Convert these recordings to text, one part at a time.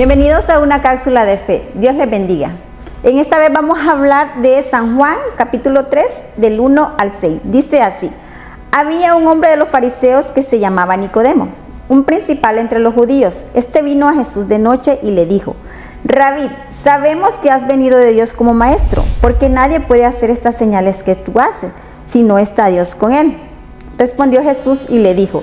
Bienvenidos a una cápsula de fe. Dios les bendiga. En esta vez vamos a hablar de San Juan, capítulo 3, del 1 al 6. Dice así, había un hombre de los fariseos que se llamaba Nicodemo, un principal entre los judíos. Este vino a Jesús de noche y le dijo, Rabí, sabemos que has venido de Dios como maestro, porque nadie puede hacer estas señales que tú haces si no está Dios con él. Respondió Jesús y le dijo,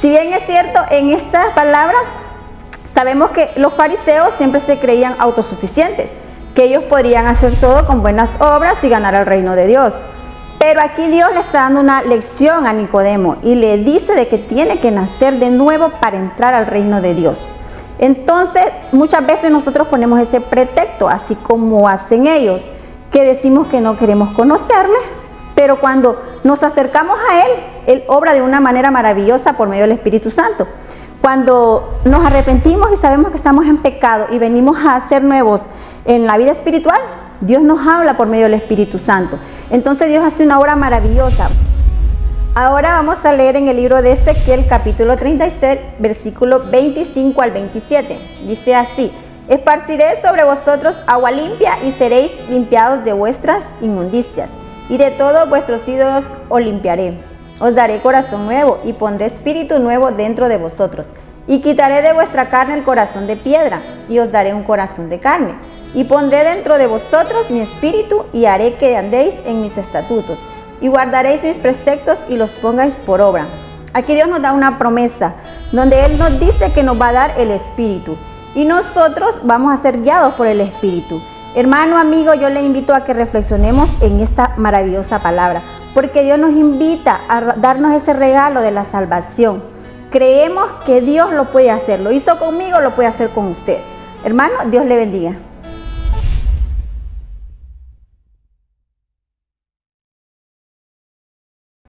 Si bien es cierto, en esta palabra sabemos que los fariseos siempre se creían autosuficientes, que ellos podrían hacer todo con buenas obras y ganar al reino de Dios. Pero aquí Dios le está dando una lección a Nicodemo y le dice de que tiene que nacer de nuevo para entrar al reino de Dios. Entonces, muchas veces nosotros ponemos ese pretexto, así como hacen ellos, que decimos que no queremos conocerle, pero cuando nos acercamos a Él, Él obra de una manera maravillosa por medio del Espíritu Santo. Cuando nos arrepentimos y sabemos que estamos en pecado y venimos a ser nuevos en la vida espiritual, Dios nos habla por medio del Espíritu Santo. Entonces Dios hace una obra maravillosa. Ahora vamos a leer en el libro de Ezequiel capítulo 36, versículo 25 al 27. Dice así, esparciré sobre vosotros agua limpia y seréis limpiados de vuestras inmundicias y de todos vuestros ídolos os limpiaré. Os daré corazón nuevo y pondré espíritu nuevo dentro de vosotros. Y quitaré de vuestra carne el corazón de piedra y os daré un corazón de carne. Y pondré dentro de vosotros mi espíritu y haré que andéis en mis estatutos. Y guardaréis mis preceptos y los pongáis por obra. Aquí Dios nos da una promesa donde Él nos dice que nos va a dar el espíritu. Y nosotros vamos a ser guiados por el espíritu. Hermano, amigo, yo le invito a que reflexionemos en esta maravillosa palabra, porque Dios nos invita a darnos ese regalo de la salvación. Creemos que Dios lo puede hacer, lo hizo conmigo, lo puede hacer con usted. Hermano, Dios le bendiga.